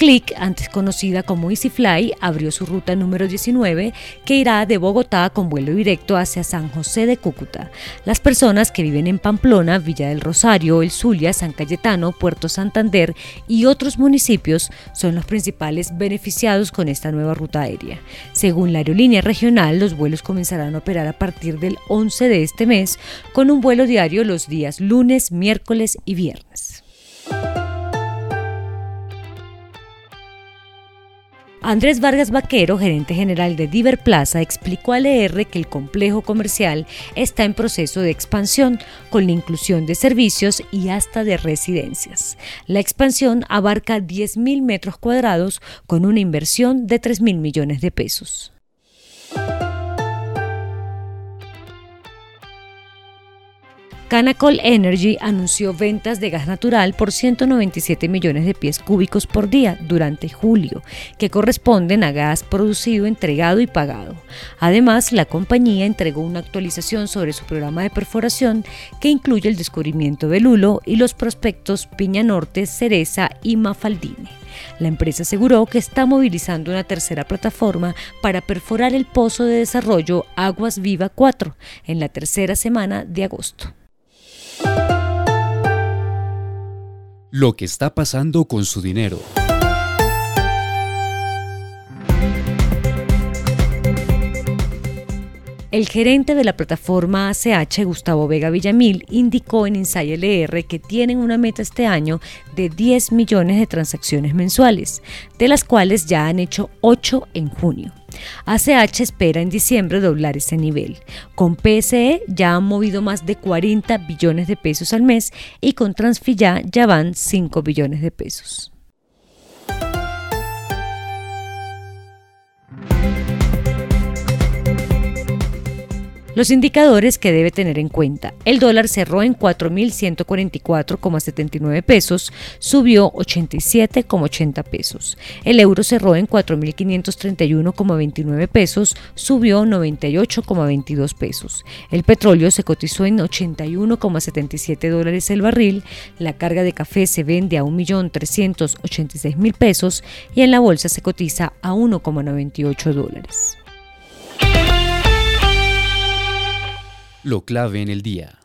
Click, antes conocida como EasyFly, abrió su ruta número 19 que irá de Bogotá con vuelo directo hacia San José de Cúcuta. Las personas que viven en Pamplona, Villa del Rosario, El Zulia, San Cayetano, Puerto Santander y otros municipios son los principales beneficiados con esta nueva ruta aérea. Según la aerolínea regional, los vuelos comenzarán a operar a partir del 11 de este mes con un vuelo diario los días lunes, miércoles y viernes. Andrés Vargas Vaquero, gerente general de Diver Plaza, explicó al ER que el complejo comercial está en proceso de expansión con la inclusión de servicios y hasta de residencias. La expansión abarca 10.000 metros cuadrados con una inversión de 3.000 millones de pesos. Canacol Energy anunció ventas de gas natural por 197 millones de pies cúbicos por día durante julio, que corresponden a gas producido, entregado y pagado. Además, la compañía entregó una actualización sobre su programa de perforación que incluye el descubrimiento de Lulo y los prospectos Piña Norte, Cereza y Mafaldine. La empresa aseguró que está movilizando una tercera plataforma para perforar el pozo de desarrollo Aguas Viva 4 en la tercera semana de agosto. Lo que está pasando con su dinero. El gerente de la plataforma ACH, Gustavo Vega Villamil, indicó en Inside LR que tienen una meta este año de 10 millones de transacciones mensuales, de las cuales ya han hecho 8 en junio. ACH espera en diciembre doblar ese nivel. Con PSE ya han movido más de 40 billones de pesos al mes y con Transfilla ya van 5 billones de pesos. Los indicadores que debe tener en cuenta. El dólar cerró en 4.144,79 pesos, subió 87,80 pesos. El euro cerró en 4.531,29 pesos, subió 98,22 pesos. El petróleo se cotizó en 81,77 dólares el barril. La carga de café se vende a 1.386.000 pesos y en la bolsa se cotiza a 1,98 dólares. Lo clave en el día.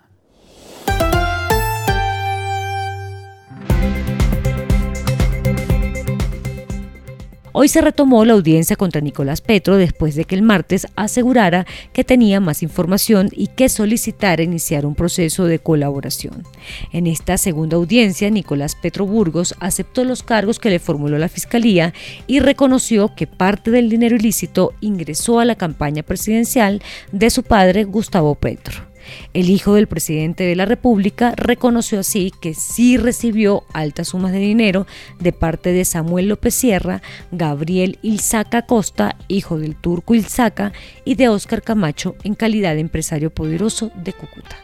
Hoy se retomó la audiencia contra Nicolás Petro después de que el martes asegurara que tenía más información y que solicitara iniciar un proceso de colaboración. En esta segunda audiencia, Nicolás Petro Burgos aceptó los cargos que le formuló la Fiscalía y reconoció que parte del dinero ilícito ingresó a la campaña presidencial de su padre Gustavo Petro. El hijo del presidente de la República reconoció así que sí recibió altas sumas de dinero de parte de Samuel López Sierra, Gabriel Ilzaca Costa, hijo del turco Ilzaca, y de Óscar Camacho en calidad de empresario poderoso de Cúcuta.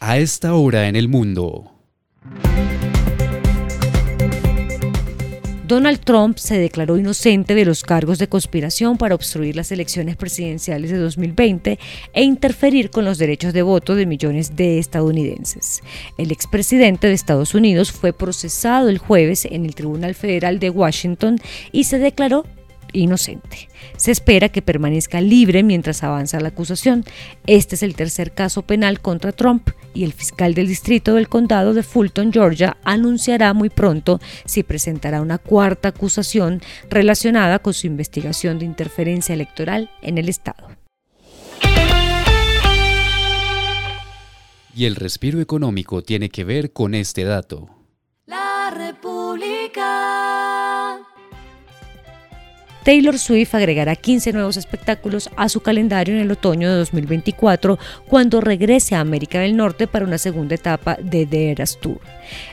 A esta hora en el mundo. Donald Trump se declaró inocente de los cargos de conspiración para obstruir las elecciones presidenciales de 2020 e interferir con los derechos de voto de millones de estadounidenses. El expresidente de Estados Unidos fue procesado el jueves en el Tribunal Federal de Washington y se declaró inocente. Se espera que permanezca libre mientras avanza la acusación. Este es el tercer caso penal contra Trump y el fiscal del distrito del condado de Fulton, Georgia, anunciará muy pronto si presentará una cuarta acusación relacionada con su investigación de interferencia electoral en el estado. Y el respiro económico tiene que ver con este dato. La República. Taylor Swift agregará 15 nuevos espectáculos a su calendario en el otoño de 2024 cuando regrese a América del Norte para una segunda etapa de The Eras Tour.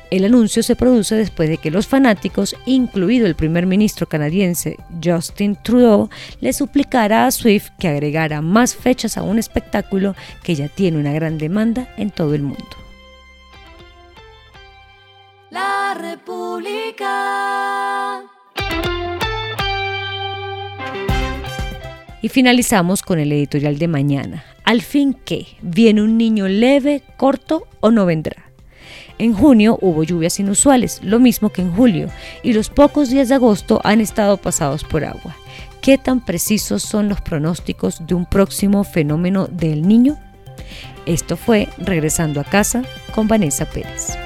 El anuncio se produce después de que los fanáticos, incluido el primer ministro canadiense Justin Trudeau, le suplicara a Swift que agregara más fechas a un espectáculo que ya tiene una gran demanda en todo el mundo. La República. Y finalizamos con el editorial de mañana. Al fin qué, ¿viene un niño leve, corto o no vendrá? En junio hubo lluvias inusuales, lo mismo que en julio, y los pocos días de agosto han estado pasados por agua. ¿Qué tan precisos son los pronósticos de un próximo fenómeno del niño? Esto fue Regresando a casa con Vanessa Pérez.